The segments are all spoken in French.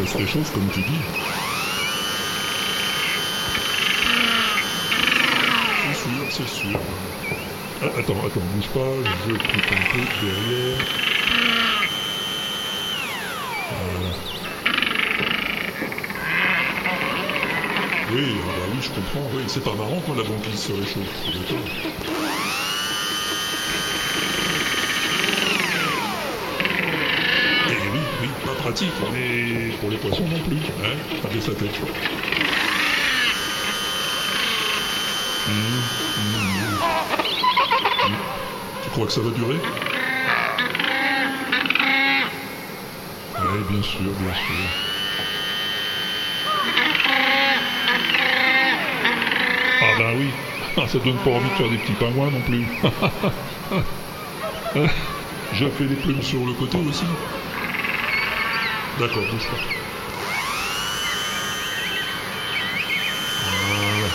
oui, oui, oui, ça se réchauffe comme tu dis. C'est sûr, c'est sûr. Ah, attends, attends, bouge pas, je coupe un peu derrière. Oui, ah bah oui, je comprends, oui. C'est pas marrant quand la banquise se réchauffe, pratique, mais pour les poissons non plus, hein, sa tête. Tu crois que ça va durer? Oui, bien sûr, bien sûr. Ah bah oui, Ah, ça donne pas envie de faire des petits pingouins non plus. Je fais des plumes sur le côté aussi. D'accord, bouge pas. Voilà.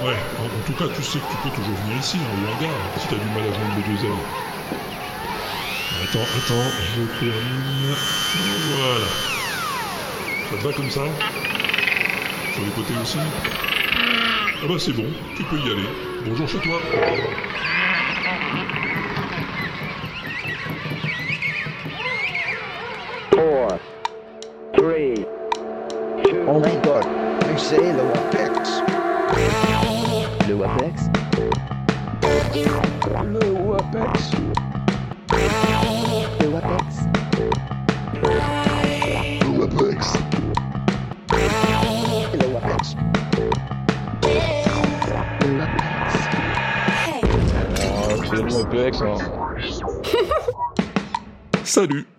Ouais, en, en tout cas, tu sais que tu peux toujours venir ici, hein, au hangar, si t'as du mal à joindre les deux ailes. Attends, attends, je termine. Voilà. Ça te va comme ça? Sur les côtés aussi? Ah bah c'est bon, tu peux y aller. Bonjour chez toi.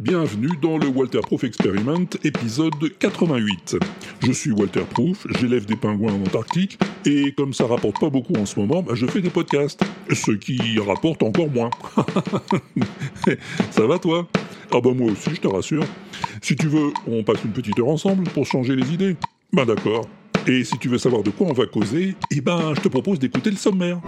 Bienvenue dans le Walter Proof Experiment, épisode 88. Je suis Walter Proof, j'élève des pingouins en Antarctique, et comme ça rapporte pas beaucoup en ce moment, bah, je fais des podcasts, ce qui rapporte encore moins. ça va toi? Ah bah moi aussi, je te rassure. Si tu veux, on passe une petite heure ensemble pour changer les idées. Ben d'accord. Et si tu veux savoir de quoi on va causer, eh ben je te propose d'écouter le sommaire.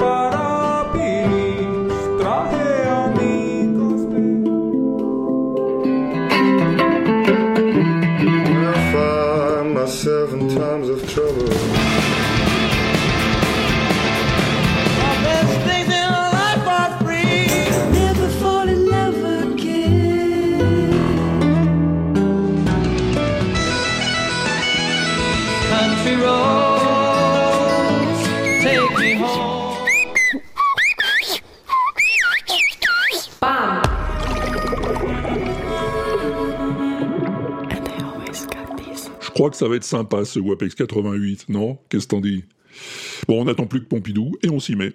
Find myself in times of trouble. Crois que ça va être sympa ce WAPEX 88, non? Qu'est-ce que t'en dis? Bon, on n'attend plus que Pompidou et on s'y met.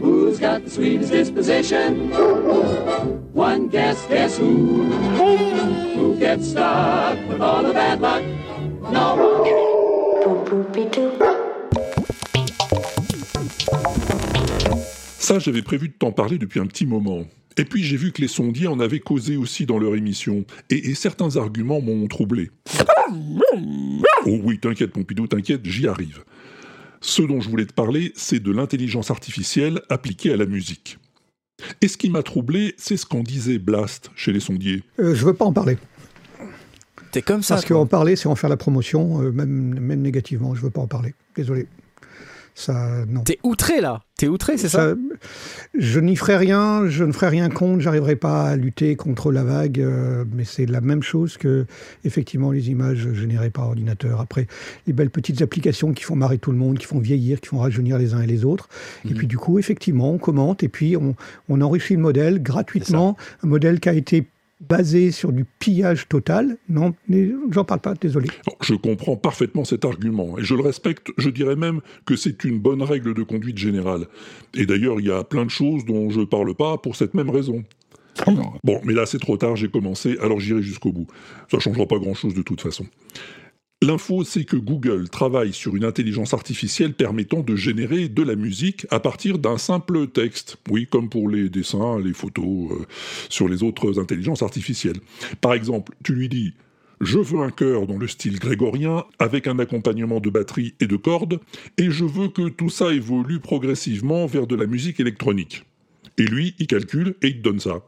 Who's got the sweetest disposition? One guess, guess who? Who gets stuck with all the bad luck? No one. Ça, j'avais prévu de t'en parler depuis un petit moment. Et puis j'ai vu que les sondiers en avaient causé aussi dans leur émission, et, et certains arguments m'ont troublé. Oh oui, t'inquiète Pompidou, t'inquiète, j'y arrive. Ce dont je voulais te parler, c'est de l'intelligence artificielle appliquée à la musique. Et ce qui m'a troublé, c'est ce qu'en disait Blast chez les sondiers. Euh, je veux pas en parler. T'es comme ça. Parce qu'en parler, c'est en faire la promotion, euh, même, même négativement. Je veux pas en parler. Désolé. Ça, non. T'es outré là. T'es outré, c'est ça, Ça, je n'y ferai rien, je ne ferai rien contre, j'arriverai pas à lutter contre la vague, euh, mais c'est la même chose que effectivement les images générées par ordinateur. Après, les belles petites applications qui font marrer tout le monde, qui font vieillir, qui font rajeunir les uns et les autres. Et puis du coup, effectivement, on commente et puis on, on enrichit le modèle gratuitement, un modèle qui a été basé sur du pillage total. Non, mais j'en parle pas, désolé. Alors, je comprends parfaitement cet argument, et je le respecte, je dirais même que c'est une bonne règle de conduite générale. Et d'ailleurs, il y a plein de choses dont je parle pas pour cette même raison. Bon, mais là c'est trop tard, j'ai commencé, alors j'irai jusqu'au bout. Ça changera pas grand-chose de toute façon. L'info, c'est que Google travaille sur une intelligence artificielle permettant de générer de la musique à partir d'un simple texte. Oui, comme pour les dessins, les photos, euh, sur les autres intelligences artificielles. Par exemple, tu lui dis Je veux un chœur dans le style grégorien, avec un accompagnement de batterie et de cordes, et je veux que tout ça évolue progressivement vers de la musique électronique. Et lui, il calcule et il te donne ça.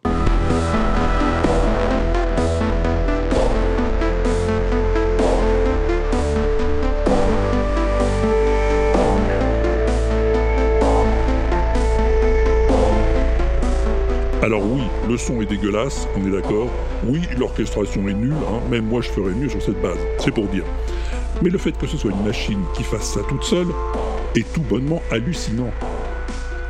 Alors oui, le son est dégueulasse, on est d'accord. Oui, l'orchestration est nulle, hein. même moi je ferais mieux sur cette base, c'est pour dire. Mais le fait que ce soit une machine qui fasse ça toute seule est tout bonnement hallucinant.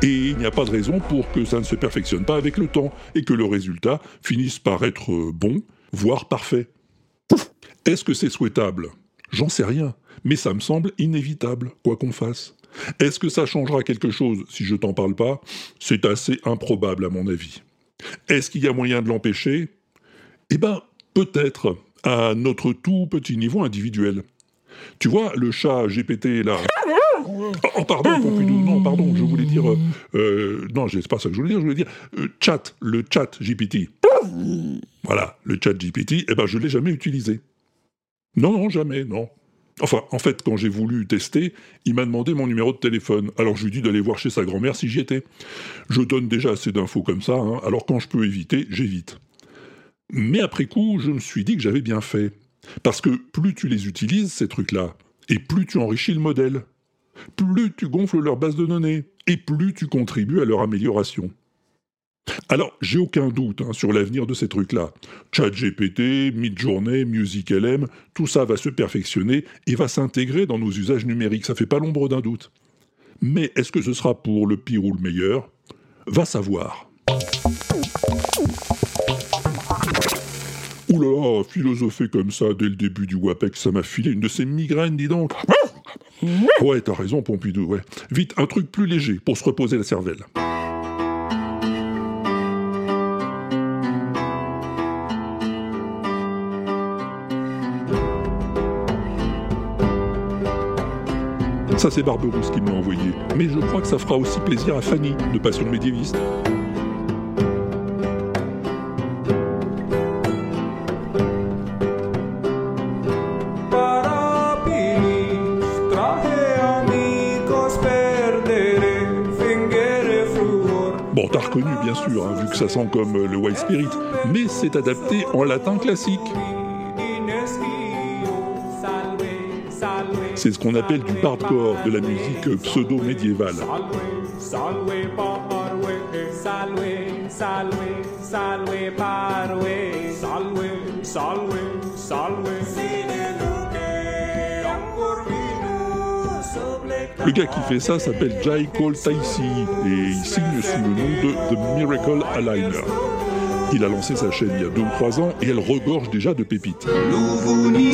Et il n'y a pas de raison pour que ça ne se perfectionne pas avec le temps et que le résultat finisse par être euh, bon, voire parfait. Est-ce que c'est souhaitable? J'en sais rien, mais ça me semble inévitable, quoi qu'on fasse. Est-ce que ça changera quelque chose si je t'en parle pas? C'est assez improbable à mon avis. Est-ce qu'il y a moyen de l'empêcher? Eh ben, peut-être, à notre tout petit niveau individuel. Tu vois, le chat GPT là. Oh, oh, pardon, non, pardon, je voulais dire. euh, euh, non, c'est pas ça que je voulais dire, je voulais dire euh, chat, le chat GPT. Voilà, le chat GPT, eh ben, je l'ai jamais utilisé. Non, non, jamais, non. Enfin, en fait, quand j'ai voulu tester, il m'a demandé mon numéro de téléphone. Alors je lui dit d'aller voir chez sa grand-mère si j'y étais. Je donne déjà assez d'infos comme ça, hein, alors quand je peux éviter, j'évite. Mais après coup, je me suis dit que j'avais bien fait. Parce que plus tu les utilises, ces trucs-là, et plus tu enrichis le modèle, plus tu gonfles leur base de données, et plus tu contribues à leur amélioration. Alors, j'ai aucun doute hein, sur l'avenir de ces trucs-là. ChatGPT, Midjourney, MusicLM, tout ça va se perfectionner et va s'intégrer dans nos usages numériques, ça fait pas l'ombre d'un doute. Mais est-ce que ce sera pour le pire ou le meilleur? Va savoir. Là, philosopher comme ça dès le début du WAPEX, ça m'a filé une de ces migraines, dis donc. Ouais, t'as raison, Pompidou, ouais. Vite, un truc plus léger pour se reposer la cervelle. Ça, c'est Barberousse qui me l'a envoyé. Mais je crois que ça fera aussi plaisir à Fanny, de Passion médiéviste. Bon, t'as reconnu, bien sûr, hein, vu que ça sent comme le White Spirit, mais c'est adapté en latin classique. C'est ce qu'on appelle du bardcore, de la musique pseudo-médiévale. Le gars qui fait ça s'appelle Jai Cole Taisi et il signe sous le nom de The Miracle Aligner. Il a lancé sa chaîne il y a 2 ou 3 ans et elle regorge déjà de pépites. Luvuni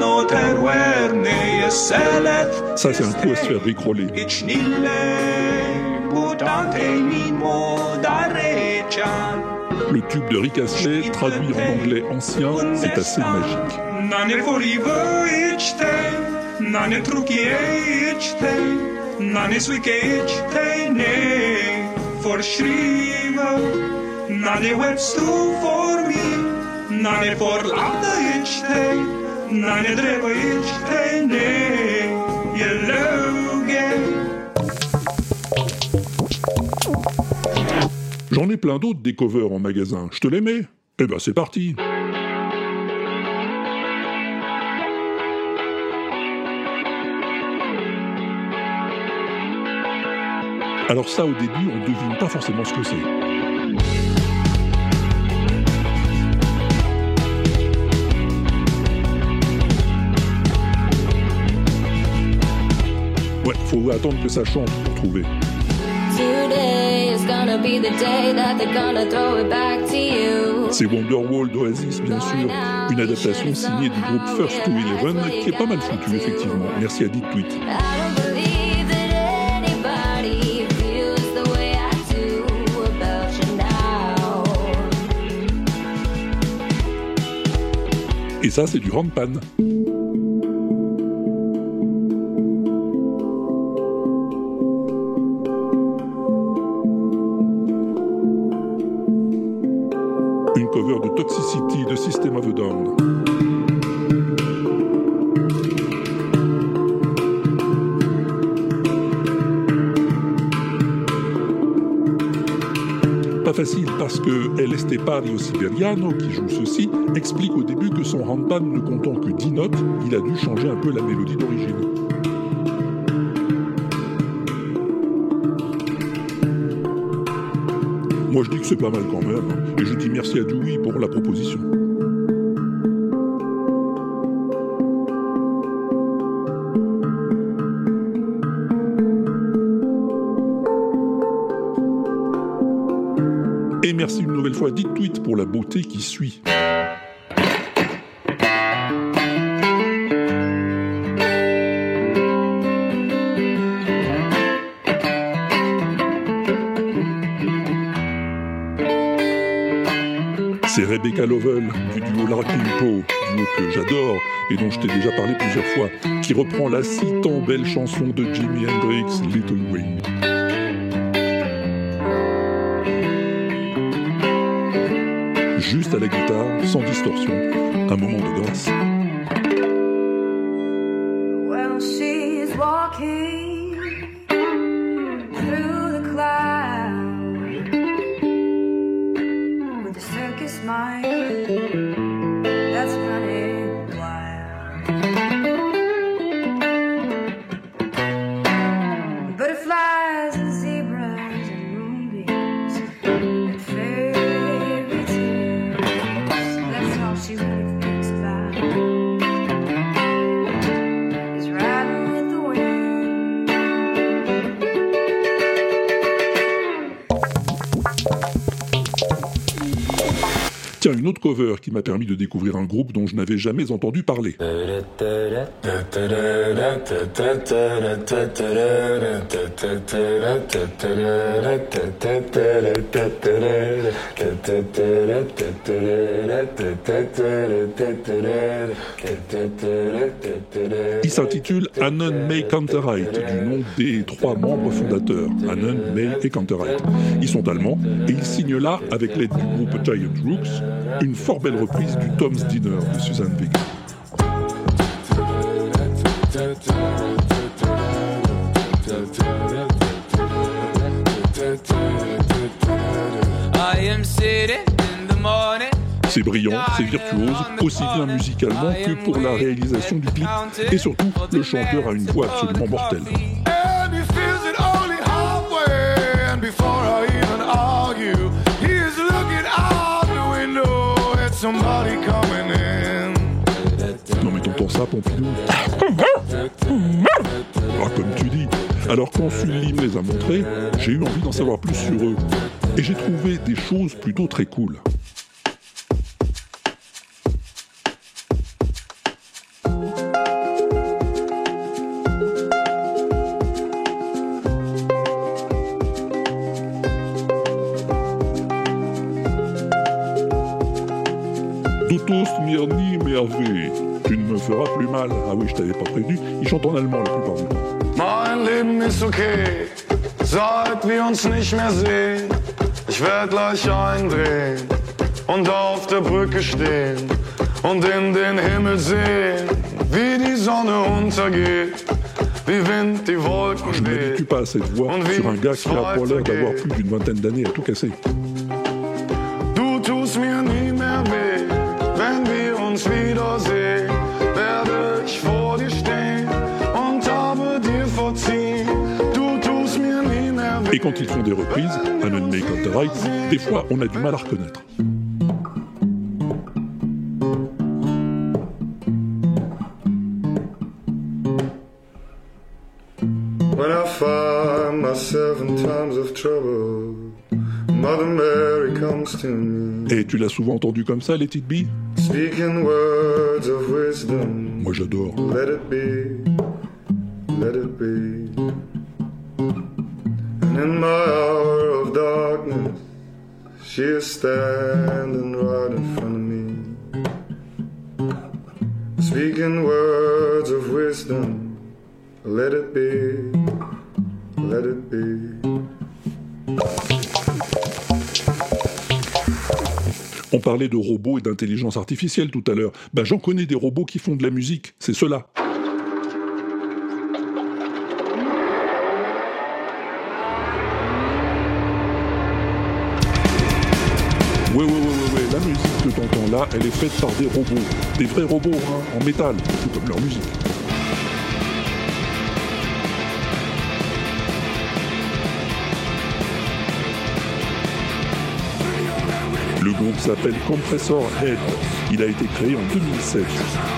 on terwerne yeselet Ça, c'est un coup à se faire Le tube de Rick Astley, traduit en anglais ancien, c'est assez magique. Nane forive ichte, nane trukie ichte, nane swike ichte ne, forskrive, nane webstu for me, nane forlande ichte, nane dreve ichte ne, jeluge. J'en ai plein d'autres des covers en magasin. Je te les mets? Eh ben, c'est parti Alors ça, au début, on ne devine pas forcément ce que c'est. Ouais, faut attendre que ça change pour trouver. C'est Wonderwall d'Oasis, bien sûr, une adaptation signée du groupe First to Eleven, qui est pas mal foutue, effectivement. Merci à Dick Tweet. Ça, c'est du handpan. Une cover de Toxicity de System of a Down. Pas facile parce que El Estepario Siberiano, qui joue ceci, explique au début que son ne comptant que 10 notes, il a dû changer un peu la mélodie d'origine. Moi je dis que c'est pas mal quand même, et je dis merci à Dewey pour la proposition. Et merci une nouvelle fois à Dit pour la beauté qui suit. Lovell du duo Larkin duo que j'adore et dont je t'ai déjà parlé plusieurs fois, qui reprend la si tant belle chanson de Jimi Hendrix, Little Wing. Juste à la guitare, sans distorsion, un moment de grâce. Qui m'a permis de découvrir un groupe dont je n'avais jamais entendu parler. Il s'intitule Anon May Canterite, du nom des trois membres fondateurs, Anon, May et Canterite. Ils sont allemands et ils signent là, avec l'aide du groupe Giant Rooks, une fort belle reprise du Tom's Dinner de Suzanne Vega. C'est brillant, c'est virtuose, aussi bien musicalement que pour la réalisation du clip. Et surtout, le chanteur a une voix absolument mortelle. Somebody coming in. Non mais t'entends ça, Pompidou Ah, comme tu dis. Alors quand Sully me les a montrés, j'ai eu envie d'en savoir plus sur eux. Et j'ai trouvé des choses plutôt très cool. Feras plus mal. Ah oui, je t'avais pas prévenu. Ils chantent en allemand la plupart du temps. Mein Leben ist okay, seit wir uns nicht mehr sehen. Ich werd gleich eindrehen und auf der Brücke stehen und in den Himmel sehen, wie die Sonne untergeht, Wolken Je ne m'habitue pas à cette voix sur un gars qui a pour l'air d'avoir plus d'une vingtaine d'années à tout casser. Quand ils font des reprises, Anon May Canterite, des fois on a du mal à reconnaître. When I find myself in times of trouble, Mother Mary comes to me, Et tu l'as souvent entendu comme ça, les It Be speaking words of wisdom. Moi j'adore. Let it be, standing right in front of me. speaking words of wisdom. Let it be, let it be. On parlait de robots et d'intelligence artificielle tout à l'heure. Ben j'en connais des robots qui font de la musique, c'est cela. Elle est faite par des robots. Des vrais robots, hein, en métal, tout comme leur musique. Le groupe s'appelle Compressor Head. Il a été créé en 2007.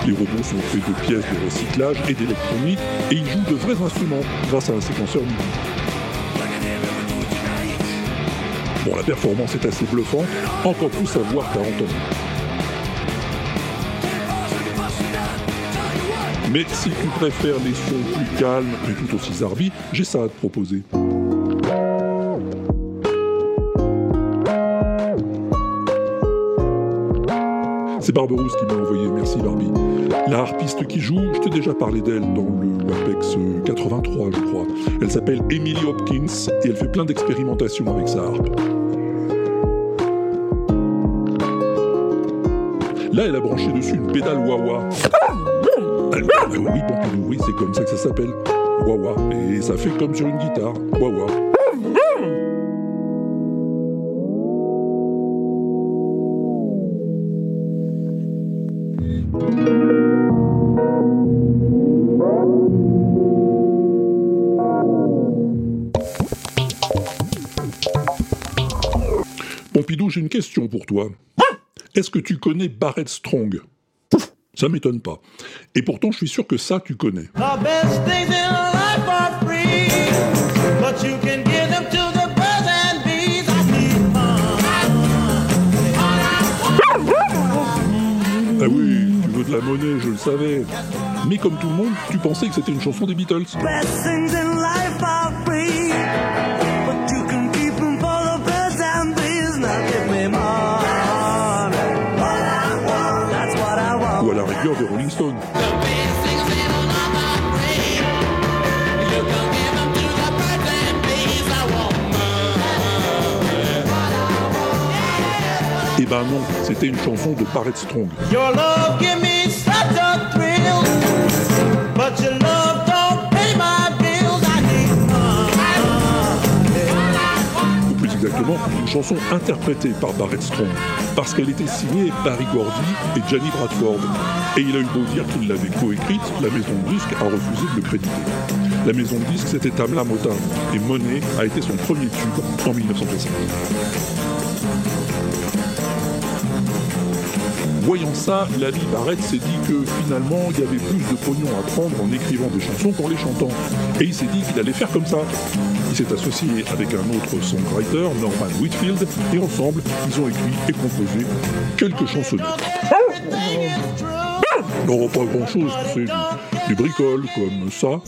Les robots sont faits de pièces de recyclage et d'électronique et ils jouent de vrais instruments grâce à un séquenceur MIDI. Bon, la performance est assez bluffante, encore plus à voir 40 ans. Mais si tu préfères les sons plus calmes mais tout aussi zarbi, j'ai ça à te proposer. C'est Barberousse qui m'a envoyé, merci Barbie. La harpiste qui joue, je t'ai déjà parlé d'elle dans le WAPEX 83, je crois. Elle s'appelle Emily Hopkins et elle fait plein d'expérimentations avec sa harpe. Là, elle a branché dessus une pédale wah-wah. Oui, oui, c'est comme ça que ça s'appelle. Wah-wah. Et ça fait comme sur une guitare. Wah-wah. Pompidou, j'ai une question pour toi. Est-ce que tu connais Barrett Strong? Ça m'étonne pas. Et pourtant, je suis sûr que ça, tu connais. Ah oui, tu veux de la monnaie, je le savais. Mais comme tout le monde, tu pensais que c'était une chanson des Beatles. Rigueur des Rolling Stones. Eh ben non, c'était une chanson de Barrett Strong. Exactement, une chanson interprétée par Barrett Strong. Parce qu'elle était signée Barry Gordy et Johnny Bradford. Et il a eu beau dire qu'il l'avait coécrite, la maison de disques a refusé de le créditer. La maison de disques, c'était Tamla Motown. Et Money a été son premier tube en 1960. Voyant ça, Lali Barrett s'est dit que finalement il y avait plus de pognon à prendre en écrivant des chansons qu'en les chantant. Et il s'est dit qu'il allait faire comme ça. Il s'est associé avec un autre songwriter, Norman Whitfield, et ensemble, ils ont écrit et composé quelques chansonnettes. Non, pas grand chose, c'est du, du bricole, comme ça.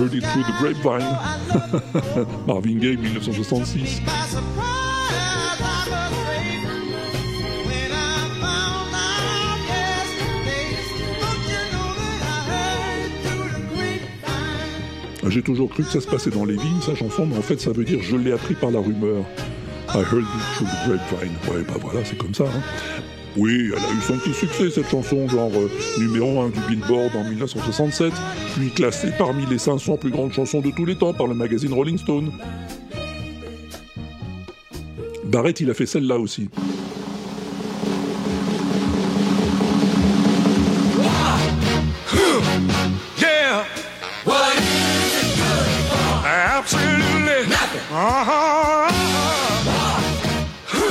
Heard it through the grapevine. Marvin Gaye, 1966. by surprise, I'm afraid. When I found out yesterday, don't you know that I heard it through the grapevine? J'ai toujours cru que ça se passait dans les vignes, sa chanson, mais en fait ça veut dire je l'ai appris par la rumeur. I heard it through the grapevine. Ouais, bah voilà, c'est comme ça. hein. Oui, elle a eu son petit succès cette chanson, genre euh, numéro 1 du Billboard en 1967, puis classée parmi les 500 plus grandes chansons de tous les temps par le magazine Rolling Stone. Barrett, il a fait celle-là aussi. Yeah. What? Is it good for? Absolutely nothing.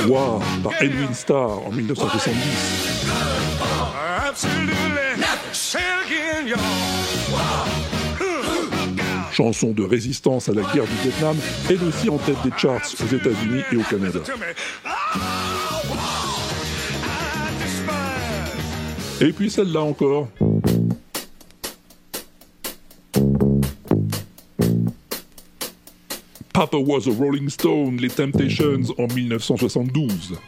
Wow, par Edwin Starr en 1970. Absolutely nothing. Say it again, y'all. Chanson de résistance à la guerre du Vietnam, elle aussi en tête des charts aux États-Unis et au Canada. Et puis celle-là encore. Papa was a Rolling Stone, les Temptations en 1972.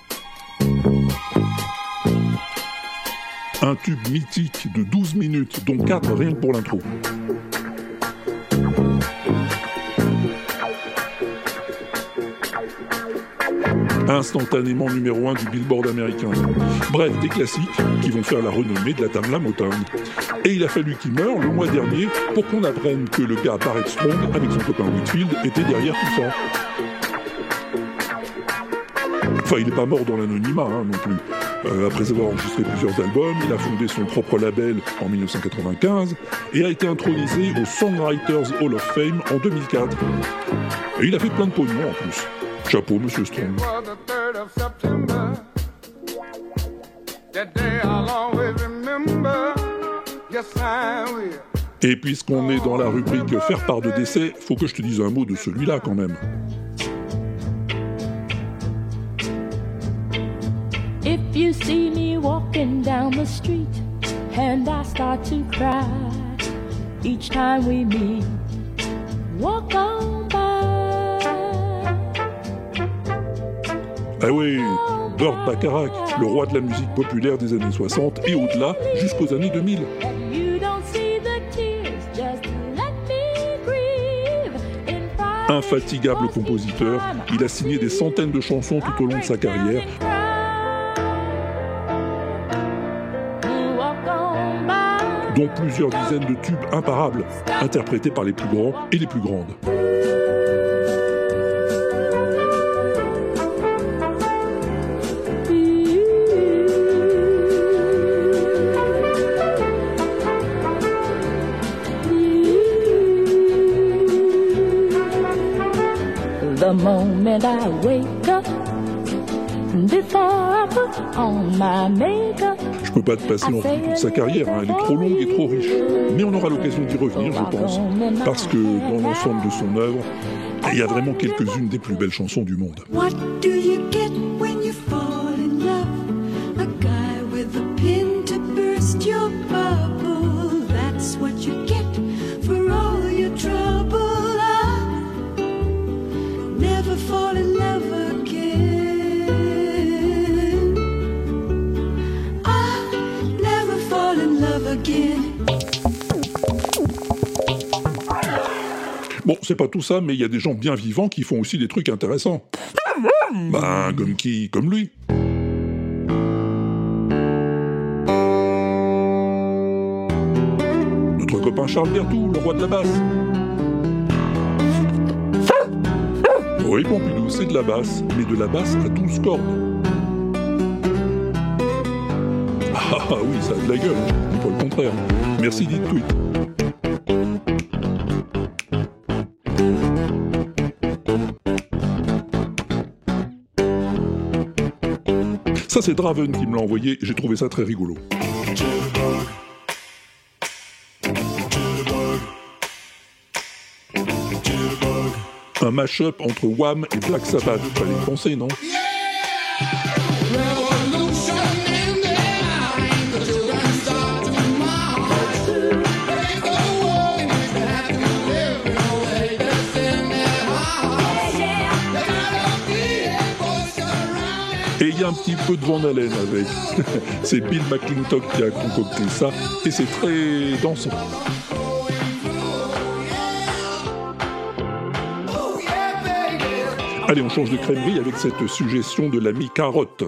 Un tube mythique de 12 minutes, dont 4 rien pour l'intro. Instantanément numéro 1 du Billboard américain. Bref, des classiques qui vont faire la renommée de la Tamla Motown. Et il a fallu qu'il meure le mois dernier pour qu'on apprenne que le gars Barrett Strong, avec son copain Whitfield, était derrière tout ça. Enfin, il n'est pas mort dans l'anonymat hein, non plus. Euh, après avoir enregistré plusieurs albums, il a fondé son propre label en 1995 et a été intronisé au Songwriters Hall of Fame en 2004. Et il a fait plein de pognon en plus. Chapeau, monsieur Strong. was the 3rd of September. That day I'll always remember. Et puisqu'on est dans la rubrique faire part de décès, faut que je te dise un mot de celui-là quand même. If you see me walking down the street and I start to cry each time we meet, walk on by. Ah oui, Burt Bacharach, le roi de la musique populaire des années 60 et au-delà jusqu'aux années 2000. Infatigable compositeur, il a signé des centaines de chansons tout au long de sa carrière. dont plusieurs dizaines de tubes imparables, interprétés par les plus grands et les plus grandes. Wake up, before I put on my makeup, Je peux pas te passer en revue toute sa carrière, hein, elle est trop longue et trop riche. Mais on aura l'occasion d'y revenir, je pense, parce que dans l'ensemble de son œuvre, il y a vraiment quelques-unes des plus belles chansons du monde. What do you get pas tout ça, mais il y a des gens bien vivants qui font aussi des trucs intéressants. Ben, comme qui? Comme lui. Notre copain Charles Berthoud, le roi de la basse. Oui, Pompidou, c'est de la basse, mais de la basse à 12 cordes. Ah ah, oui, ça a de la gueule, je dis pas le contraire. Merci dit tweet. Ça, c'est Draven qui me l'a envoyé, j'ai trouvé ça très rigolo. Un mash-up entre Wham et Black Sabbath, fallait y penser, non? Un petit peu de Van Halen avec. c'est Bill McClintock qui a concocté ça, et c'est très dansant. Allez, on change de crèmerie avec cette suggestion de l'ami Carotte.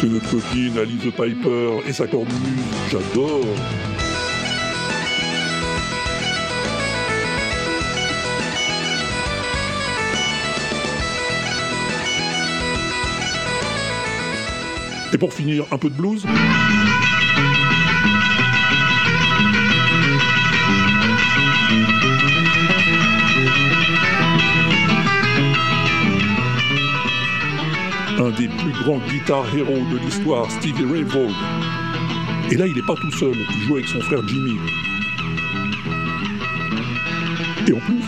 C'est notre copine Alice Piper et sa cornemuse, j'adore. Et pour finir, un peu de blues. Un des plus grands guitar héros de l'histoire, Stevie Ray Vaughan. Et là, il n'est pas tout seul, il joue avec son frère Jimmy. Et en plus,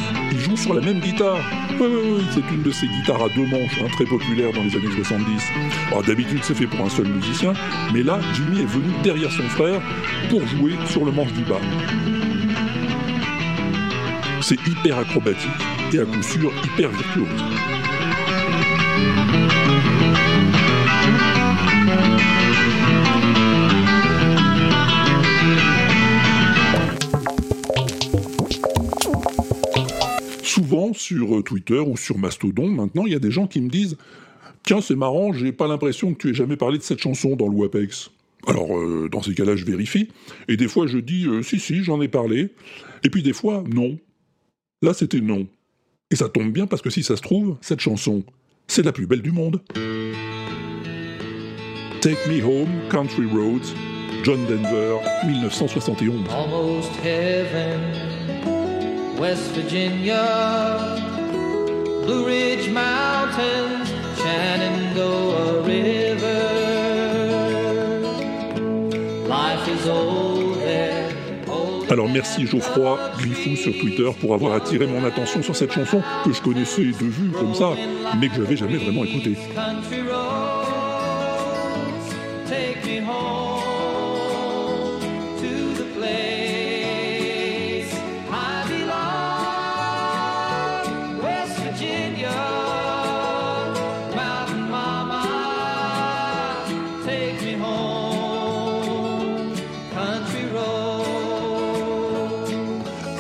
sur la même guitare. Oui, oui, oui, c'est une de ces guitares à deux manches, hein, très populaire dans les années 70. Alors, D'habitude, c'est fait pour un seul musicien, mais là, Jimmy est venu derrière son frère pour jouer sur le manche du bas. C'est hyper acrobatique et à coup sûr hyper virtuose. Sur euh, Twitter ou sur Mastodon, maintenant, il y a des gens qui me disent Tiens, c'est marrant, j'ai pas l'impression que tu aies jamais parlé de cette chanson dans le WAPEX. Alors, euh, dans ces cas-là, je vérifie. Et des fois, je dis euh, Si, si, j'en ai parlé. Et puis des fois, non. Là, c'était non. Et ça tombe bien parce que si ça se trouve, cette chanson, c'est la plus belle du monde. Take Me Home, Country Roads, John Denver, 1971. Almost heaven, West Virginia, Blue Ridge Mountains, Shenandoah River. Life is old there. Alors merci Geoffroy Griffou sur Twitter pour avoir attiré mon attention sur cette chanson que je connaissais de vue comme ça, mais que j'avais jamais vraiment écoutée.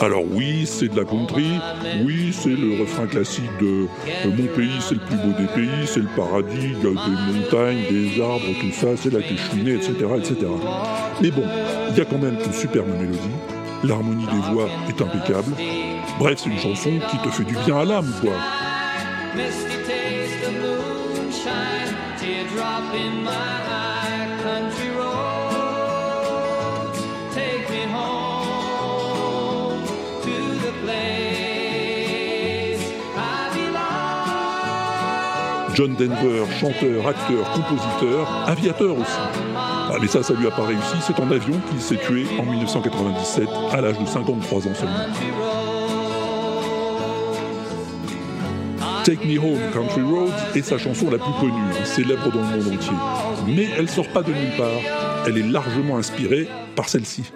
Alors oui, c'est de la country, oui, c'est le refrain classique de euh, Mon pays, c'est le plus beau des pays, c'est le paradis, il y a des montagnes, des arbres, tout ça, c'est la téchinée, etc., etc. Mais bon, il y a quand même une superbe mélodie, l'harmonie des voix est impeccable. Bref, c'est une chanson qui te fait du bien à l'âme, quoi. John Denver, chanteur, acteur, compositeur, aviateur aussi. Ah mais ça, ça lui a pas réussi, c'est en avion qu'il s'est tué en 1997, à l'âge de 53 ans seulement. Take Me Home, Country Roads est sa chanson la plus connue, hein, célèbre dans le monde entier. Mais elle sort pas de nulle part, elle est largement inspirée par celle-ci.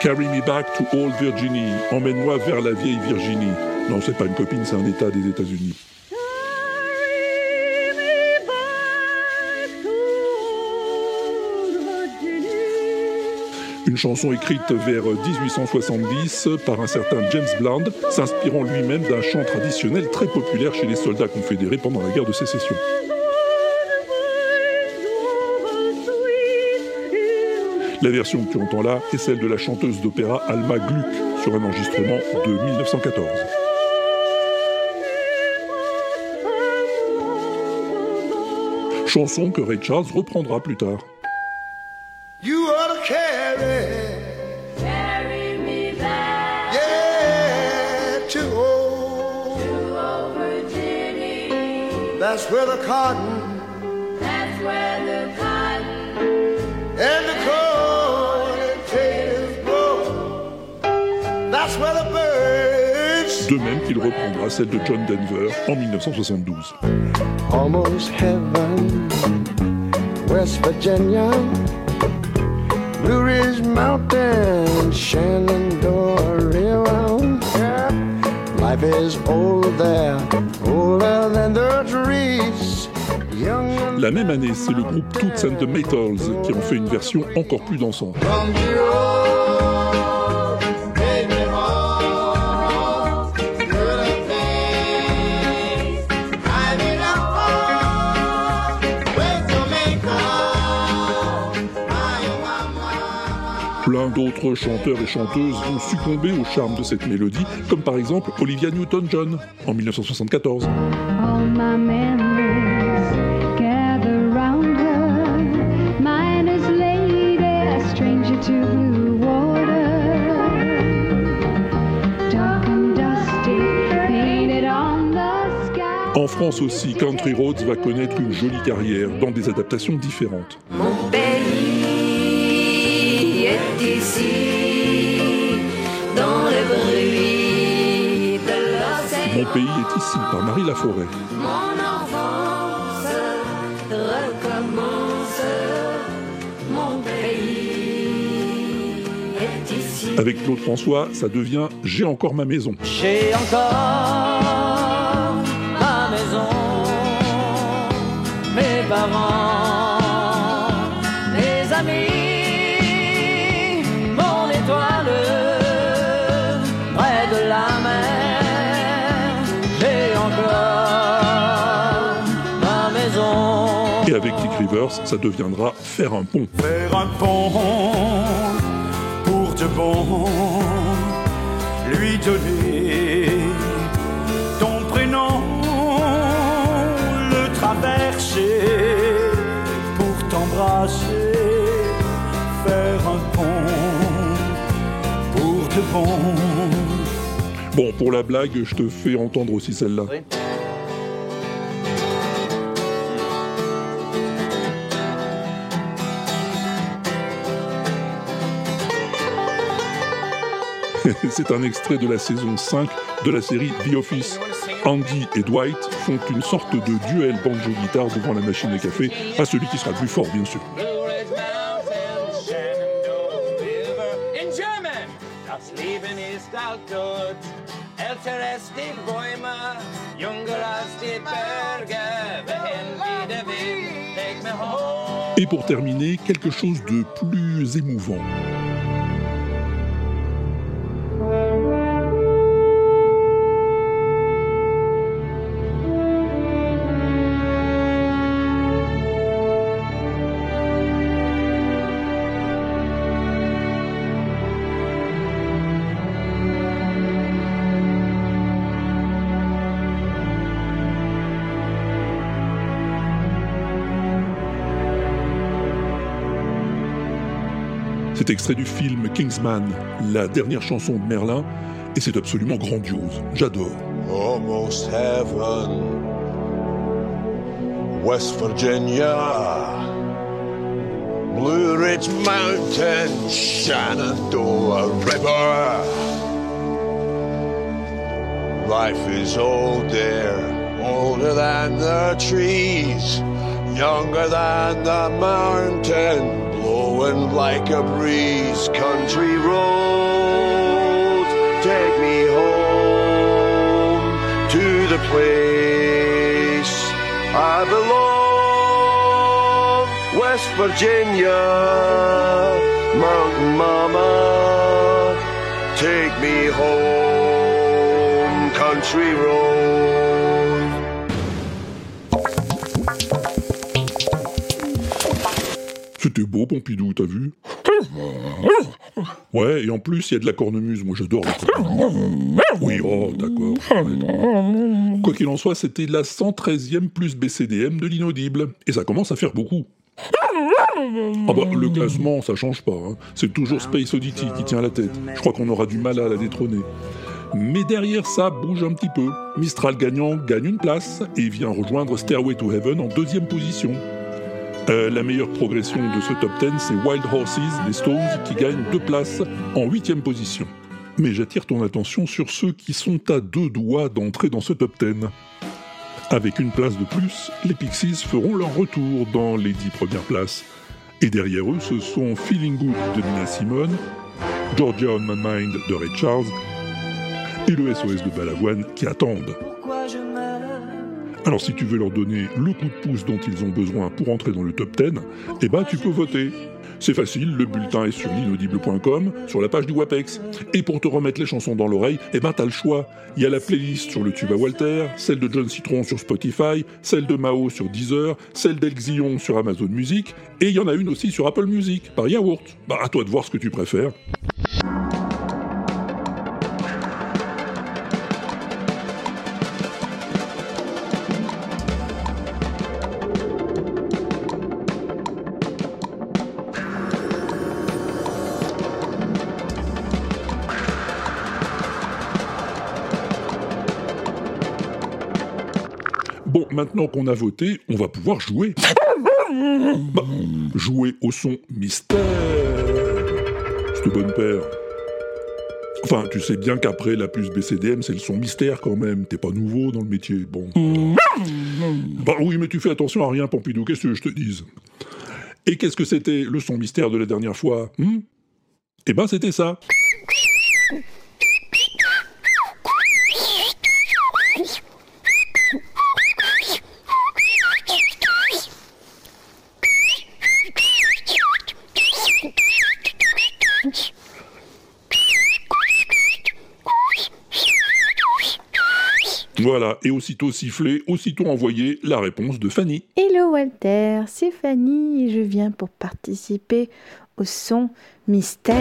Carry me back to old Virginie. Emmène-moi vers la vieille Virginie. Non, c'est pas une copine, c'est un État des États-Unis. Une chanson écrite vers 1870 par un certain James Bland, s'inspirant lui-même d'un chant traditionnel très populaire chez les soldats confédérés pendant la guerre de sécession. La version que tu entends là est celle de la chanteuse d'opéra Alma Gluck sur un enregistrement de 1914. Chanson que Ray Charles reprendra plus tard. You ought to carry, Carry me back yeah, to old. to old Virginia. That's where the cotton qu'il reprendra celle de John Denver en 1972. Almost heaven, West Virginia, Blue Ridge Mountain, Shenandoah River. Yeah. Life is old there, older than the trees. Young and La même année, c'est le groupe Toots and the Maytals qui en fait une version encore plus dansante. Plein d'autres chanteurs et chanteuses vont succomber au charme de cette mélodie, comme par exemple Olivia Newton-John en 1974. All my memories gather round her. Mine is lady, a stranger to blue water. Dark and dusty, painted on the sky. En France aussi, Country Roads va connaître une jolie carrière dans des adaptations différentes. Ici, dans le bruit de l'océan. Mon pays est ici par Marie Laforêt. Mon enfance recommence. Mon pays est ici. Avec Claude François, ça devient J'ai encore ma maison. J'ai encore ma maison, mes parents, ça deviendra Faire un pont. Faire un pont pour de bon, lui donner ton prénom, le traverser pour t'embrasser, faire un pont pour de bon. Bon, pour la blague, je te fais entendre aussi celle-là. C'est un extrait de la saison 5 de la série The Office. Andy et Dwight font une sorte de duel banjo-guitare devant la machine à café, à celui qui sera le plus fort, bien sûr. Et pour terminer, quelque chose de plus émouvant. Extrait du film Kingsman, la dernière chanson de Merlin, et c'est absolument grandiose. J'adore. Almost heaven, West Virginia, Blue Ridge Mountain, Shenandoah River. Life is old there, older than the trees, younger than the mountain, blowing like a breeze. Country roads, take me home to the place I belong. West Virginia, Mountain Mama, take me home, country road. C'était beau, Pompidou, t'as vu Ouais, et en plus, il y a de la cornemuse. Moi, j'adore la cornemuse. Oui, oh, d'accord. Quoi qu'il en soit, c'était la 113e plus BCDM de l'inaudible. Et ça commence à faire beaucoup. Ah bah, le classement, ça change pas. hein. C'est toujours Space Oddity qui tient la tête. Je crois qu'on aura du mal à la détrôner. Mais derrière ça bouge un petit peu. Mistral gagnant gagne une place et vient rejoindre Stairway to Heaven en deuxième position. Euh, la meilleure progression de ce top 10, c'est Wild Horses des Stones qui gagnent deux places en huitième position. Mais j'attire ton attention sur ceux qui sont à deux doigts d'entrer dans ce top 10. Avec une place de plus, les Pixies feront leur retour dans les dix premières places. Et derrière eux, ce sont Feeling Good de Nina Simone, Georgia on My Mind de Ray Charles et le SOS de Balavoine qui attendent. Alors si tu veux leur donner le coup de pouce dont ils ont besoin pour entrer dans le top 10, eh ben tu peux voter. C'est facile, le bulletin est sur l'inaudible.com, sur la page du WAPEX. Et pour te remettre les chansons dans l'oreille, eh ben t'as le choix. Il y a la playlist sur le tube à Walter, celle de John Citron sur Spotify, celle de Mao sur Deezer, celle d'Elxion sur Amazon Music, et il y en a une aussi sur Apple Music, par Yaourt. Bah à toi de voir ce que tu préfères. Maintenant qu'on a voté, on va pouvoir jouer. Bah, jouer au son mystère. C'est de bonne paire. Enfin, tu sais bien qu'après la puce BCDM, c'est le son mystère quand même. T'es pas nouveau dans le métier. Bon. Bah oui, mais tu fais attention à rien, Pompidou. Qu'est-ce que je te dise? Et qu'est-ce que c'était le son mystère de la dernière fois hmm? Eh ben, c'était ça. Voilà, et aussitôt sifflé, aussitôt envoyé la réponse de Fanny. Hello Walter, c'est Fanny et je viens pour participer au son mystère.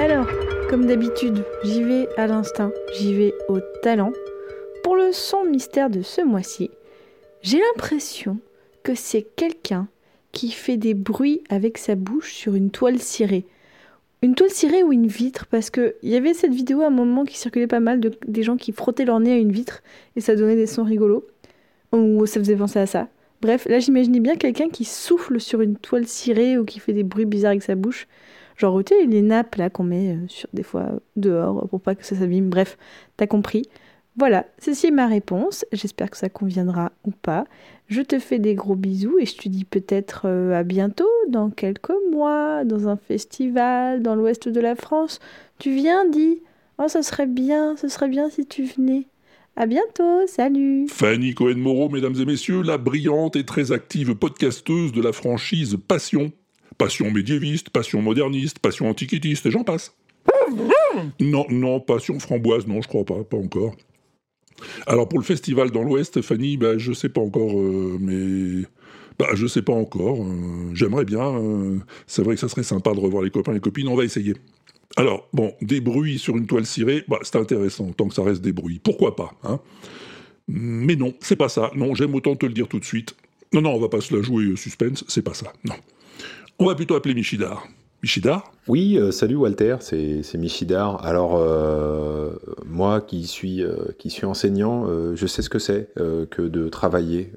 Alors, comme d'habitude, j'y vais à l'instinct, j'y vais au talent. Pour le son mystère de ce mois-ci, j'ai l'impression que c'est quelqu'un qui fait des bruits avec sa bouche sur une toile cirée. Une toile cirée ou une vitre? Parce qu'il y avait cette vidéo à un moment qui circulait pas mal de des gens qui frottaient leur nez à une vitre et ça donnait des sons rigolos. Ou ça faisait penser à ça. Bref, là j'imaginais bien quelqu'un qui souffle sur une toile cirée ou qui fait des bruits bizarres avec sa bouche. Genre, tu sais, les nappes là qu'on met euh, sur des fois dehors pour pas que ça s'abîme. Bref, t'as compris. Voilà, ceci est ma réponse. J'espère que ça conviendra ou pas. Je te fais des gros bisous et je te dis peut-être euh, à bientôt, dans quelques mois, dans un festival dans l'ouest de la France. Tu viens, dis Oh, ça serait bien, ce serait bien si tu venais. À bientôt, salut Fanny Cohen-Moreau, mesdames et messieurs, la brillante et très active podcasteuse de la franchise Passion. Passion médiéviste, passion moderniste, passion antiquitiste, et j'en passe. Non, non, passion framboise, non, je crois pas, pas encore. Alors pour le festival dans l'Ouest, Fanny, bah, je sais pas encore, euh, mais bah, je sais pas encore. euh, J'aimerais bien. euh, c'est vrai que ça serait sympa de revoir les copains et les copines. On va essayer. Alors bon, des bruits sur une toile cirée, bah, c'est intéressant tant que ça reste des bruits. Pourquoi pas hein Mais non, c'est pas ça. Non, j'aime autant te le dire tout de suite. Non, non, on va pas se la jouer suspense. C'est pas ça. Non. On va plutôt appeler Michidar. Michidar Oui, euh, salut Walter, c'est Michidar. Alors, euh, moi qui suis, euh, enseignant, je sais ce que c'est que de travailler,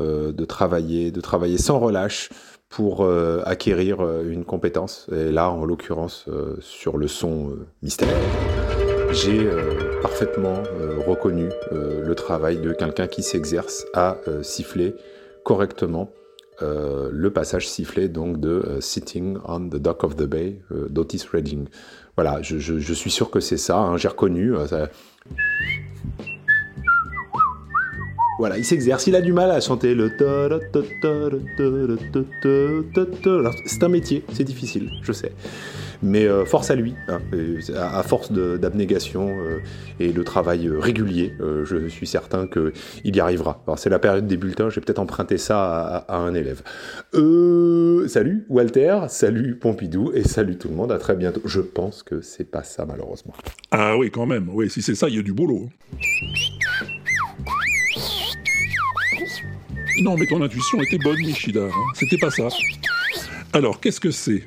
de travailler, de travailler sans relâche pour acquérir une compétence. Et là, en l'occurrence, sur le son mystère, j'ai parfaitement reconnu le travail de quelqu'un qui s'exerce à siffler correctement euh, le passage sifflé donc de euh, Sitting on the Dock of the Bay euh, d'Otis Redding. Voilà, je, suis sûr que c'est ça, hein, j'ai reconnu. Voilà, il s'exerce, il a du mal à chanter le C'est un métier, c'est difficile, je sais. Mais euh, force à lui, hein, à, force d'abnégation euh, et de travail euh, régulier, je suis certain qu'il y arrivera. C'est la période des bulletins, j'ai peut-être emprunté ça à, un élève. Salut Walter, salut Pompidou et salut tout le monde, à très bientôt. Je pense que c'est pas ça malheureusement. Ah oui, quand même. Oui, si c'est ça, il y a du boulot. Non, mais ton intuition était bonne, Michida. hein. C'était pas ça. Alors, qu'est-ce que c'est?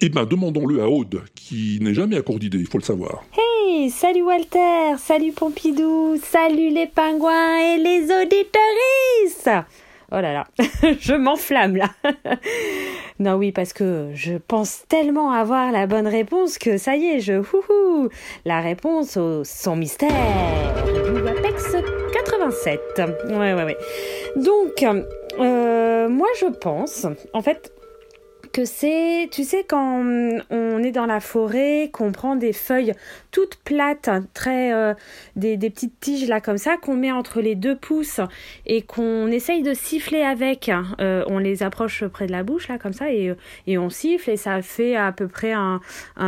Eh ben, demandons-le à Aude, qui n'est jamais à court d'idées, il faut le savoir. Hey, salut Walter, salut Pompidou, salut les pingouins et les auditoristes Oh là là, je m'enflamme là. non oui, parce que je pense tellement avoir la bonne réponse que ça y est, je houhou, la réponse au son mystère du Apex 87. Ouais ouais ouais. Donc euh, moi je pense, en fait, c'est, tu sais, quand on est dans la forêt, qu'on prend des feuilles toutes plates, très, euh, des, petites tiges là comme ça, qu'on met entre les deux pouces et qu'on essaye de siffler avec. Euh, on les approche près de la bouche là comme ça et, euh, on siffle et ça fait à peu près un,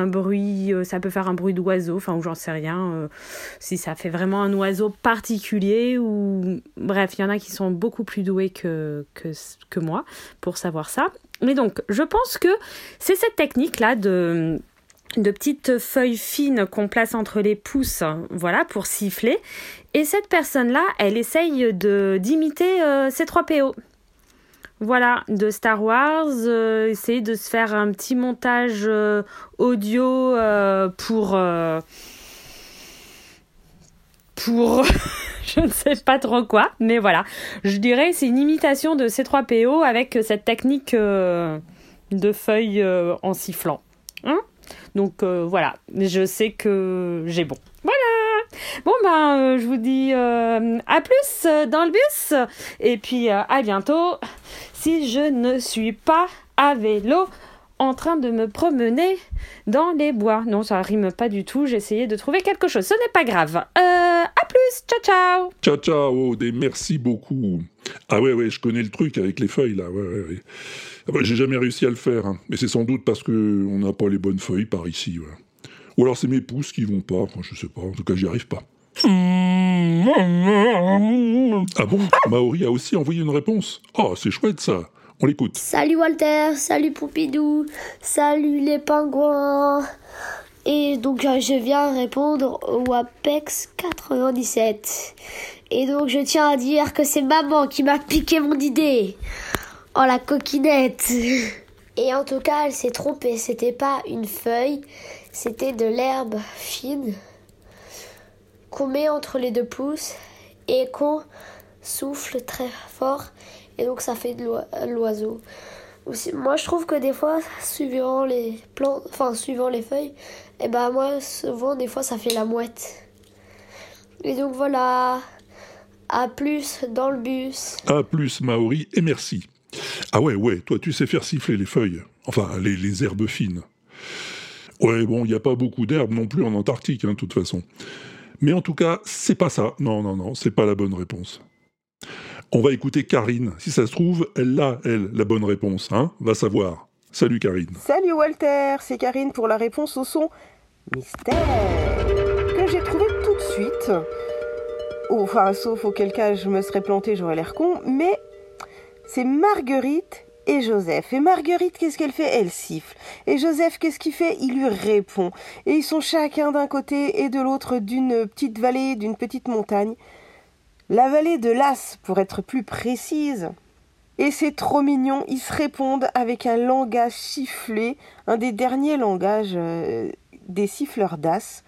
bruit, ça peut faire un bruit d'oiseau, enfin ou j'en sais rien, si ça fait vraiment un oiseau particulier ou bref, il y en a qui sont beaucoup plus doués que moi pour savoir ça. Mais donc, je pense que c'est cette technique-là de, de petites feuilles fines qu'on place entre les pouces, voilà, pour siffler. Et cette personne-là, elle essaye de d'imiter euh, ces 3 PO. Voilà, de Star Wars, euh, essayer de se faire un petit montage euh, audio euh, pour... euh, pour... je ne sais pas trop quoi, mais voilà. Je dirais c'est une imitation de C3PO avec cette technique euh, de feuilles euh, en sifflant. Hein? Donc euh, voilà, je sais que j'ai bon. Voilà. Bon ben, euh, je vous dis euh, à plus euh, dans le bus et puis euh, à bientôt. Si je ne suis pas à vélo en train de me promener dans les bois. Non, ça rime pas du tout. J'ai essayé de trouver quelque chose. Ce n'est pas grave. Euh, plus. Ciao ciao. Ciao, ciao, des merci beaucoup. Ah ouais, ouais, je connais le truc avec les feuilles, là. Ouais, ouais, ouais. Ah bah, J'ai jamais réussi à le faire, hein. mais c'est sans doute parce que on n'a pas les bonnes feuilles par ici. ouais. Ou alors c'est mes pouces qui vont pas, enfin, je sais pas, en tout cas j'y arrive pas. Ah bon? Maori a aussi envoyé une réponse Oh, c'est chouette ça On l'écoute. Salut Walter, salut Poupidou, salut les pingouins. Et donc euh, je viens répondre au Apex 97. Et donc je tiens à dire que c'est maman qui m'a piqué mon idée. Oh la coquinette. Et en tout cas, elle s'est trompée, c'était pas une feuille, c'était de l'herbe fine qu'on met entre les deux pouces et qu'on souffle très fort et donc ça fait de l'oi- l'oiseau. Moi je trouve que des fois, suivant les plantes, enfin suivant les feuilles, et ben moi souvent des fois ça fait la mouette. Et donc voilà, à plus dans le bus. A plus Maori et merci. Ah ouais, ouais, toi tu sais faire siffler les feuilles, enfin les, herbes fines. Ouais, bon, il n'y a pas beaucoup d'herbes non plus en Antarctique, hein, de toute façon. Mais en tout cas, c'est pas ça. Non, non, non, c'est pas la bonne réponse. On va écouter Karine. Si ça se trouve, elle a, elle, la bonne réponse, hein Va savoir. Salut Karine. Salut Walter, c'est Karine pour la réponse au son mystère que j'ai trouvé tout de suite. Oh, Enfin, sauf auquel cas je me serais planté, j'aurais l'air con, mais c'est Marguerite et Joseph. Et Marguerite, qu'est-ce qu'elle fait? Elle siffle. Et Joseph, qu'est-ce qu'il fait? Il lui répond. Et ils sont chacun d'un côté et de l'autre d'une petite vallée, d'une petite montagne. La vallée de l'As, pour être plus précise. Et c'est trop mignon, ils se répondent avec un langage sifflé, un des derniers langages euh, des siffleurs d'As.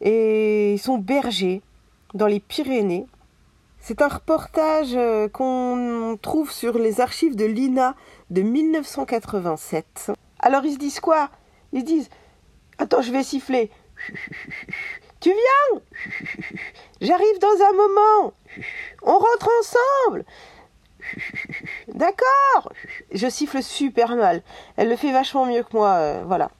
Et ils sont bergers dans les Pyrénées. C'est un reportage euh, qu'on trouve sur les archives de l'INA de 1987. Alors ils se disent quoi? Ils se disent Attends, je vais siffler. Tu viens? J'arrive dans un moment. On rentre ensemble. D'accord. Je siffle super mal. Elle le fait vachement mieux que moi, euh, voilà.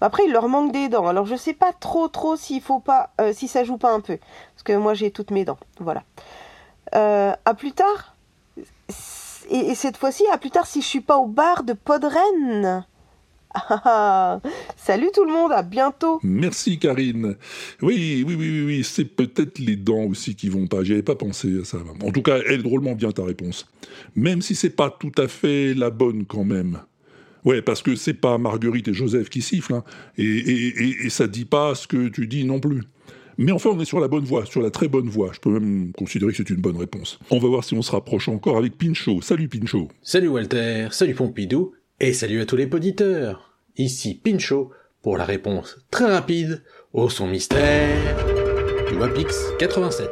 Après, il leur manque des dents. Alors, je sais pas trop, trop s'il faut pas, euh, si ça joue pas un peu, parce que moi j'ai toutes mes dents. Voilà. Euh, à plus tard. Et, et cette fois-ci, à plus tard, si je suis pas au bar de Podren. Ah, ah. Salut tout le monde, à bientôt. Merci Karine. Oui, oui, oui, oui, oui, c'est peut-être les dents aussi qui vont pas. J'y avais pas pensé à ça. En tout cas, elle est drôlement bien ta réponse. Même si c'est pas tout à fait la bonne quand même. Ouais, parce que c'est pas Marguerite et Joseph qui sifflent, hein, et, et, et, et ça dit pas ce que tu dis non plus. Mais enfin, on est sur la bonne voie, sur la très bonne voie. Je peux même considérer que c'est une bonne réponse. On va voir si on se rapproche encore avec Pinchot. Salut Pinchot. Salut Walter, salut Pompidou, et salut à tous les poditeurs. Ici Pinchot pour la réponse très rapide au son mystère du Wapix 87.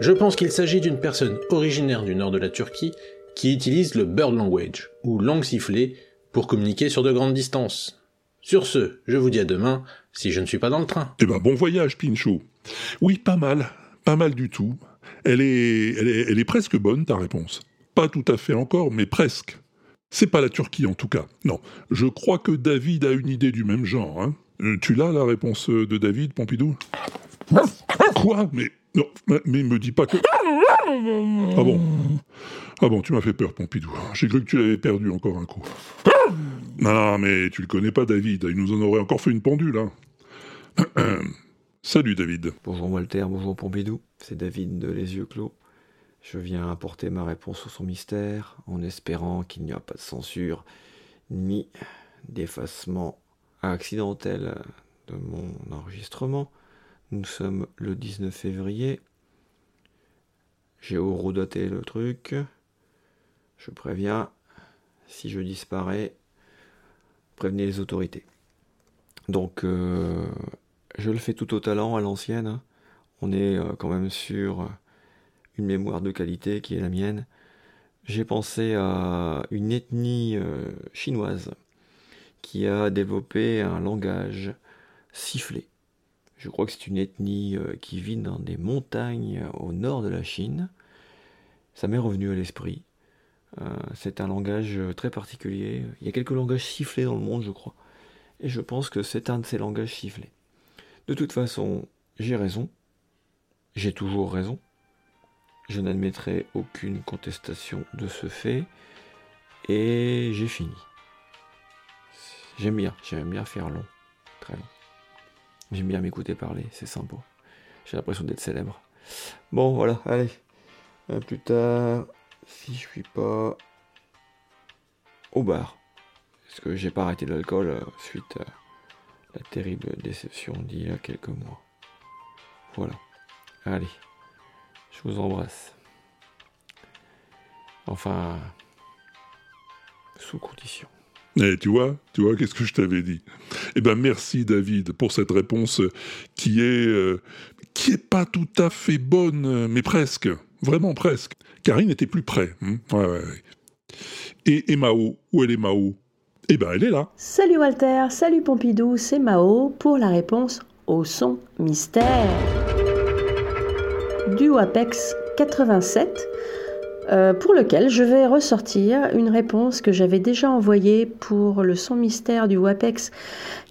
Je pense qu'il s'agit d'une personne originaire du nord de la Turquie qui utilise le bird language, ou langue sifflée, pour communiquer sur de grandes distances. Sur ce, je vous dis à demain, si je ne suis pas dans le train. Eh ben, bon voyage, Pinchot. Oui, pas mal. Pas mal du tout. Elle est, elle est, elle est presque bonne, ta réponse. Pas tout à fait encore, mais presque. C'est pas la Turquie, en tout cas. Non. Je crois que David a une idée du même genre, hein. Euh, tu l'as, la réponse de David, Pompidou? Quoi? Mais, non, mais me dis pas que... Ah bon? Ah bon, tu m'as fait peur, Pompidou. J'ai cru que tu l'avais perdu encore un coup. Non, mais tu le connais pas, David. Il nous en aurait encore fait une pendule, hein. Salut, David. Bonjour Walter, bonjour Pompidou, c'est David de Les Yeux Clos. Je viens apporter ma réponse au son mystère en espérant qu'il n'y a pas de censure ni d'effacement accidentel de mon enregistrement. Nous sommes le 19 février. J'ai horodaté le truc. Je préviens, si je disparais, prévenez les autorités. Donc, euh, je le fais tout au talent, à l'ancienne. on est euh, quand même sur une mémoire de qualité qui est la mienne. J'ai pensé à une ethnie euh, chinoise qui a développé un langage sifflé. Je crois que c'est une ethnie euh, qui vit dans des montagnes au nord de la Chine. Ça m'est revenu à l'esprit. Euh, c'est un langage très particulier. Il y a quelques langages sifflés dans le monde, je crois. Et je pense que c'est un de ces langages sifflés. De toute façon, j'ai raison. J'ai toujours raison. Je n'admettrai aucune contestation de ce fait. Et j'ai fini. J'aime bien, j'aime bien faire long, très long. J'aime bien m'écouter parler, c'est sympa. J'ai l'impression d'être célèbre. Bon, voilà, allez. À plus tard, si je suis pas au bar. Parce que j'ai pas arrêté l'alcool euh, suite à la terrible déception d'il y a quelques mois? Voilà. Allez. Je vous embrasse. Enfin, sous condition. Eh, tu vois, tu vois, qu'est-ce que je t'avais dit? Eh ben, merci David pour cette réponse qui est euh, qui est pas tout à fait bonne, mais presque, vraiment presque. Karine n'était plus près. hein. ouais, ouais, ouais. Et, et Mao, où elle est Mao? Eh ben, elle est là. Salut Walter, salut Pompidou, c'est Mao pour la réponse au son mystère du WAPEX 87, euh, pour lequel je vais ressortir une réponse que j'avais déjà envoyée pour le son mystère du WAPEX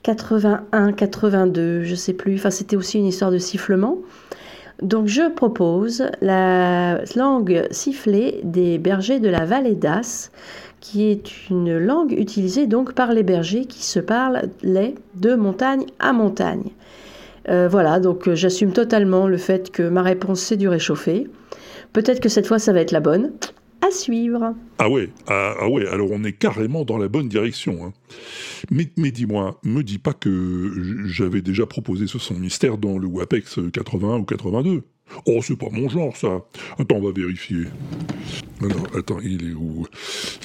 81-82, je sais plus, enfin c'était aussi une histoire de sifflement. Donc je propose la langue sifflée des bergers de la vallée d'As, qui est une langue utilisée donc par les bergers qui se parlent les de montagne à montagne. Euh, voilà, donc euh, j'assume totalement le fait que ma réponse c'est du réchauffé. Peut-être que cette fois ça va être la bonne. À suivre. Ah ouais, ah, ah alors on est carrément dans la bonne direction. hein. Mais, dis-moi, me dis pas que j'avais déjà proposé ce son mystère dans le WAPEX 81 ou 82. Oh, c'est pas mon genre, ça. Attends, on va vérifier. Alors, attends, il est où?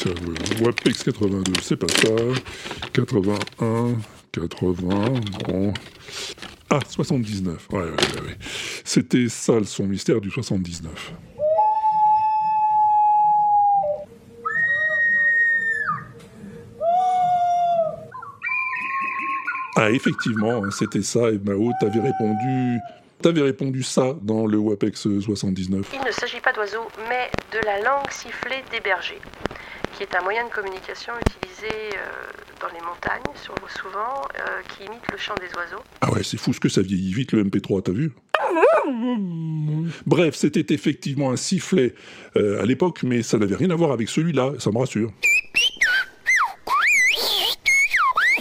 Euh, WAPEX 82, c'est pas ça. 81, 80, bon. Ah, 79. Ouais, ouais, ouais. C'était ça le son mystère du 79. Ah, effectivement, hein, c'était ça, et Mao, t'avais répondu. T'avais répondu ça dans le WAPEX 79. Il ne s'agit pas d'oiseaux, mais de la langue sifflée des bergers, qui est un moyen de communication utilisé euh, dans les montagnes, souvent, euh, qui imite le chant des oiseaux. Ah ouais, c'est fou ce que ça vieillit vite le MP3, t'as vu? Bref, c'était effectivement un sifflet euh, à l'époque, mais ça n'avait rien à voir avec celui-là, ça me rassure.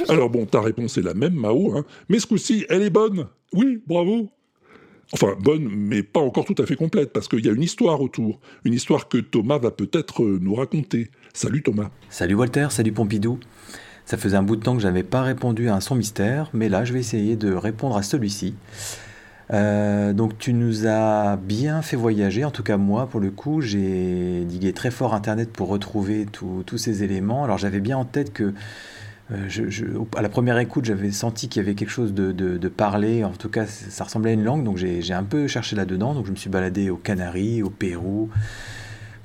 Alors bon, ta réponse est la même, Mao, hein, mais ce coup-ci, elle est bonne. Oui, bravo. Enfin, bonne, mais pas encore tout à fait complète, parce qu'il y a une histoire autour. Une histoire que Thomas va peut-être euh, nous raconter. Salut Thomas. Salut Walter, salut Pompidou. Ça faisait un bout de temps que j'avais pas répondu à un son mystère, mais là je vais essayer de répondre à celui-ci. Euh, donc tu nous as bien fait voyager, en tout cas moi pour le coup j'ai digué très fort internet pour retrouver tous ces éléments. Alors j'avais bien en tête que je- à la première écoute j'avais senti qu'il y avait quelque chose de, de, parlé, en tout cas ça ressemblait à une langue, donc j'ai un peu cherché là-dedans, donc je me suis baladé aux Canaries, au Pérou,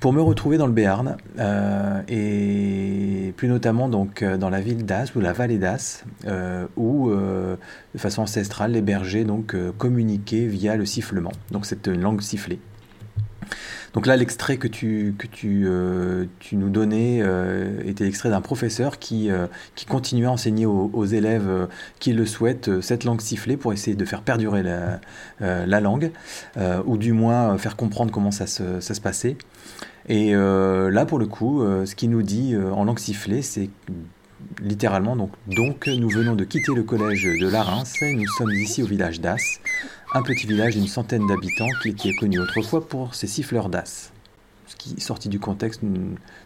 pour me retrouver dans le Béarn. Euh, et plus notamment donc euh, dans la ville d'As ou la vallée d'As euh, où euh, de façon ancestrale les bergers donc euh, communiquaient via le sifflement. Donc c'est une langue sifflée donc là l'extrait que tu que tu, euh, nous donnais euh, était l'extrait d'un professeur qui euh, qui continuait à enseigner aux, élèves euh, qui le souhaitent cette langue sifflée pour essayer de faire perdurer la, la langue ou du moins faire comprendre comment ça se, ça se passait. Et là, pour le coup, ce qu'il nous dit en langue sifflée, c'est littéralement donc, donc nous venons de quitter le collège de Larins nous sommes ici au village d'As, un petit village d'une centaine d'habitants qui était connu autrefois pour ses siffleurs d'As. Ce qui, sorti du contexte, ne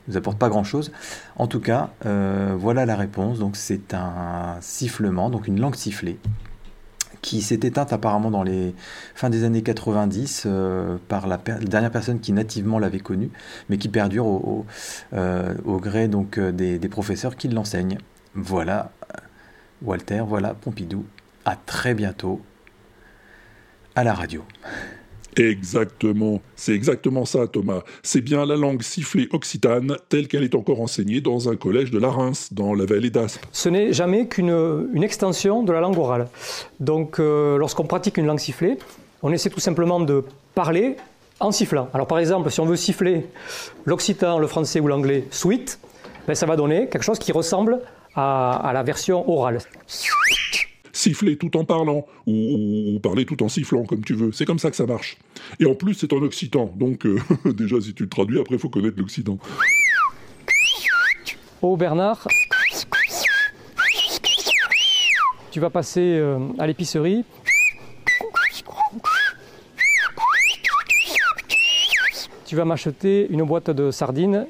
nous apporte pas grand-chose. En tout cas, euh, voilà la réponse. Donc c'est un sifflement, donc une langue sifflée qui s'est éteinte apparemment dans les fins des années 90 euh, par la, dernière personne qui nativement l'avait connue, mais qui perdure au, euh, gré donc des, des professeurs qui l'enseignent. Voilà, Walter, voilà Pompidou. À très bientôt. À la radio. Exactement, c'est exactement ça Thomas. C'est bien la langue sifflée occitane telle qu'elle est encore enseignée dans un collège de la Reims, dans la vallée d'Aspe. Ce n'est jamais qu'une une extension de la langue orale. Donc euh, lorsqu'on pratique une langue sifflée, on essaie tout simplement de parler en sifflant. Alors par exemple, si on veut siffler l'occitan, le français ou l'anglais sweet, ben, ça va donner quelque chose qui ressemble à, à la version orale. Siffler tout en parlant, ou, parler tout en sifflant, comme tu veux. C'est comme ça que ça marche. Et en plus, c'est en occitan, donc euh, déjà, si tu le traduis, après, il faut connaître l'occitan. Oh Bernard, tu vas passer euh, à l'épicerie. Tu vas m'acheter une boîte de sardines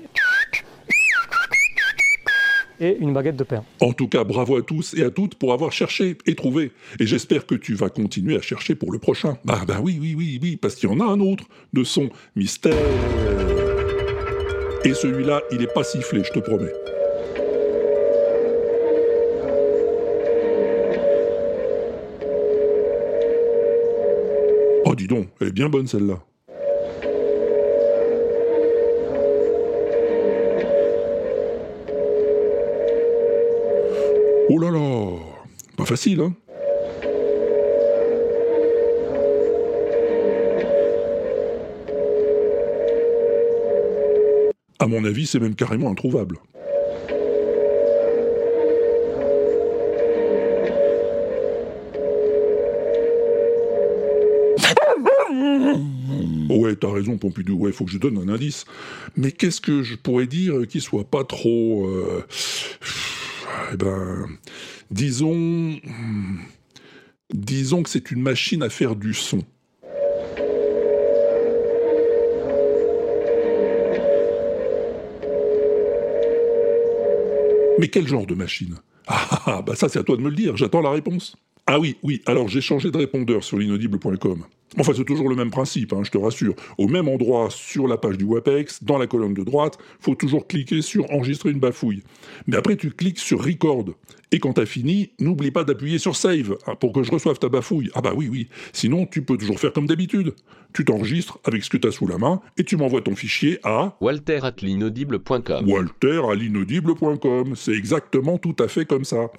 et une baguette de pain. En tout cas, bravo à tous et à toutes pour avoir cherché et trouvé. Et j'espère que tu vas continuer à chercher pour le prochain. Bah, bah oui, oui, oui, oui, parce qu'il y en a un autre de son mystère. Et celui-là, il est pas sifflé, je te promets. Oh, dis donc, elle est bien bonne celle-là. Pas facile, hein À mon avis, c'est même carrément introuvable. Ouais, t'as raison, Pompidou. Ouais, faut que je donne un indice. Mais qu'est-ce que je pourrais dire qui soit pas trop. euh, Eh ben. Disons. Disons que c'est une machine à faire du son. Mais quel genre de machine? Ah, ah, bah ça c'est à toi de me le dire, j'attends la réponse. Ah oui, oui, alors j'ai changé de répondeur sur l'inaudible.com. Enfin, c'est toujours le même principe, hein, je te rassure. Au même endroit sur la page du WAPEX, dans la colonne de droite, faut toujours cliquer sur enregistrer une bafouille. Mais après, tu cliques sur record. Et quand t'as fini, n'oublie pas d'appuyer sur save hein, pour que je reçoive ta bafouille. Ah bah oui, oui. Sinon, tu peux toujours faire comme d'habitude. Tu t'enregistres avec ce que t'as sous la main et tu m'envoies ton fichier à Walter at l'inaudible.com. walter à l'inaudible.com. C'est exactement tout à fait comme ça.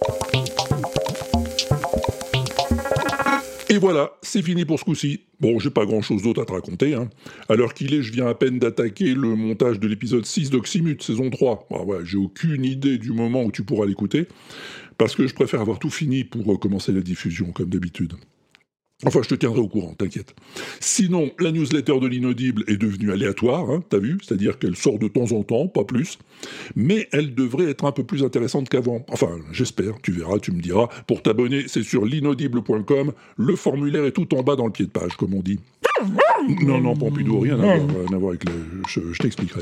Et voilà, c'est fini pour ce coup-ci. Bon, j'ai pas grand-chose d'autre à te raconter. Hein. À l'heure qu'il est, je viens à peine d'attaquer le montage de l'épisode 6 d'Oxymute, saison 3. Ah ouais, j'ai aucune idée du moment où tu pourras l'écouter, parce que je préfère avoir tout fini pour euh, commencer la diffusion, comme d'habitude. Enfin, je te tiendrai au courant, t'inquiète. Sinon, la newsletter de l'inaudible est devenue aléatoire, hein, t'as vu? C'est-à-dire qu'elle sort de temps en temps, pas plus. Mais elle devrait être un peu plus intéressante qu'avant. Enfin, j'espère, tu verras, tu me diras. Pour t'abonner, c'est sur l'inaudible.com. Le formulaire est tout en bas dans le pied de page, comme on dit. Non, non, Pompidou, rien à voir, rien à voir avec le... Je, je t'expliquerai.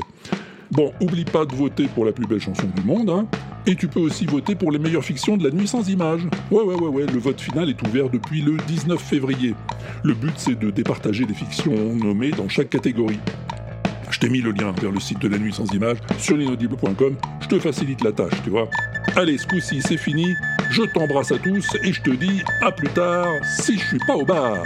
Bon, oublie pas de voter pour la plus belle chanson du monde, hein. Et tu peux aussi voter pour les meilleures fictions de la nuit sans images. Ouais, ouais, ouais, ouais, le vote final est ouvert depuis le 19 février. Le but, c'est de départager des fictions nommées dans chaque catégorie. Je t'ai mis le lien vers le site de la nuit sans images sur l'inaudible.com. Je te facilite la tâche, tu vois. Allez, ce coup-ci, c'est fini. Je t'embrasse à tous et je te dis à plus tard si je suis pas au bar.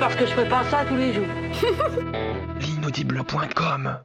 Parce que je fais pas ça tous les jours. L'inaudible.com